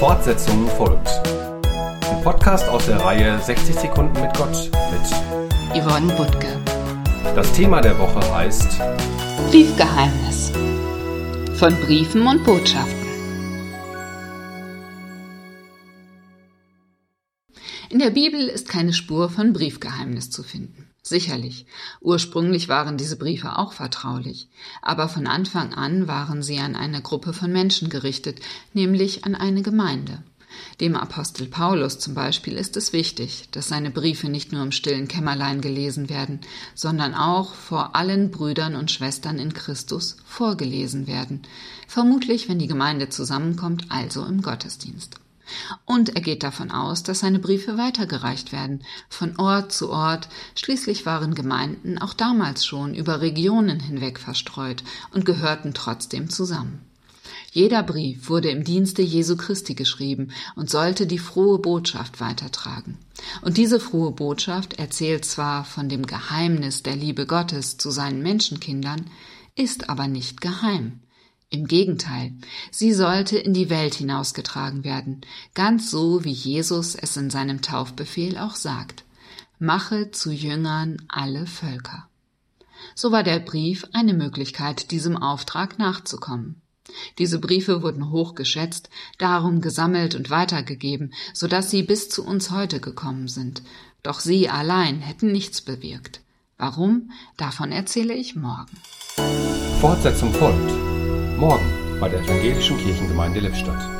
Fortsetzung folgt. Ein Podcast aus der Reihe 60 Sekunden mit Gott mit Yvonne Butke. Das Thema der Woche heißt Briefgeheimnis von Briefen und Botschaften. In der Bibel ist keine Spur von Briefgeheimnis zu finden. Sicherlich, ursprünglich waren diese Briefe auch vertraulich, aber von Anfang an waren sie an eine Gruppe von Menschen gerichtet, nämlich an eine Gemeinde. Dem Apostel Paulus zum Beispiel ist es wichtig, dass seine Briefe nicht nur im stillen Kämmerlein gelesen werden, sondern auch vor allen Brüdern und Schwestern in Christus vorgelesen werden, vermutlich wenn die Gemeinde zusammenkommt, also im Gottesdienst. Und er geht davon aus, dass seine Briefe weitergereicht werden, von Ort zu Ort. Schließlich waren Gemeinden auch damals schon über Regionen hinweg verstreut und gehörten trotzdem zusammen. Jeder Brief wurde im Dienste Jesu Christi geschrieben und sollte die frohe Botschaft weitertragen. Und diese frohe Botschaft erzählt zwar von dem Geheimnis der Liebe Gottes zu seinen Menschenkindern, ist aber nicht geheim. Im Gegenteil, sie sollte in die Welt hinausgetragen werden, ganz so wie Jesus es in seinem Taufbefehl auch sagt. Mache zu Jüngern alle Völker. So war der Brief eine Möglichkeit, diesem Auftrag nachzukommen. Diese Briefe wurden hoch geschätzt, darum gesammelt und weitergegeben, so dass sie bis zu uns heute gekommen sind. Doch sie allein hätten nichts bewirkt. Warum? Davon erzähle ich morgen. Fortsetzung folgt. Morgen bei der Evangelischen Kirchengemeinde Lippstadt.